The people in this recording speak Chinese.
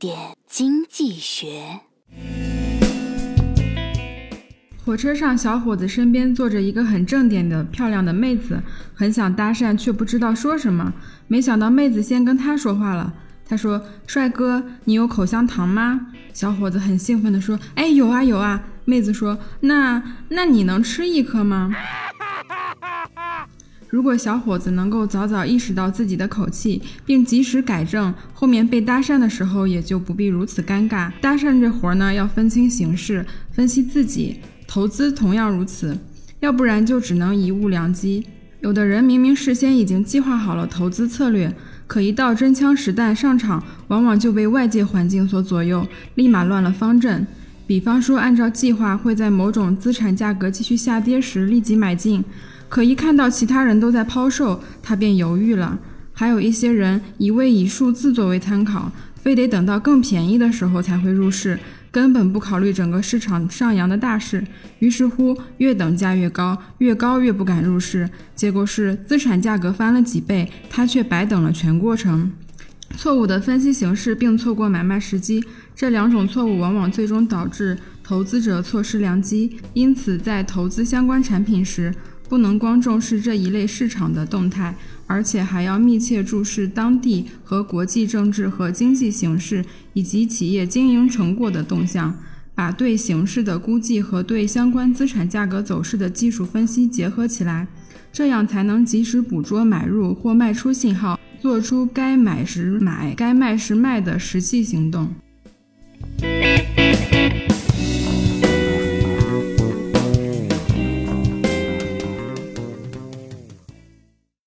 点经济学。火车上，小伙子身边坐着一个很正点的漂亮的妹子，很想搭讪，却不知道说什么。没想到妹子先跟他说话了。他说：“帅哥，你有口香糖吗？”小伙子很兴奋地说：“哎，有啊有啊。”妹子说：“那那你能吃一颗吗？”如果小伙子能够早早意识到自己的口气，并及时改正，后面被搭讪的时候也就不必如此尴尬。搭讪这活儿呢，要分清形势，分析自己；投资同样如此，要不然就只能贻误良机。有的人明明事先已经计划好了投资策略，可一到真枪实弹上场，往往就被外界环境所左右，立马乱了方阵。比方说，按照计划会在某种资产价格继续下跌时立即买进。可一看到其他人都在抛售，他便犹豫了。还有一些人一味以数字作为参考，非得等到更便宜的时候才会入市，根本不考虑整个市场上扬的大势。于是乎，越等价越高，越高越不敢入市。结果是资产价格翻了几倍，他却白等了全过程。错误的分析形势并错过买卖时机，这两种错误往往最终导致投资者错失良机。因此，在投资相关产品时，不能光重视这一类市场的动态，而且还要密切注视当地和国际政治和经济形势，以及企业经营成果的动向，把对形势的估计和对相关资产价格走势的技术分析结合起来，这样才能及时捕捉买入或卖出信号，做出该买时买、该卖时卖的实际行动。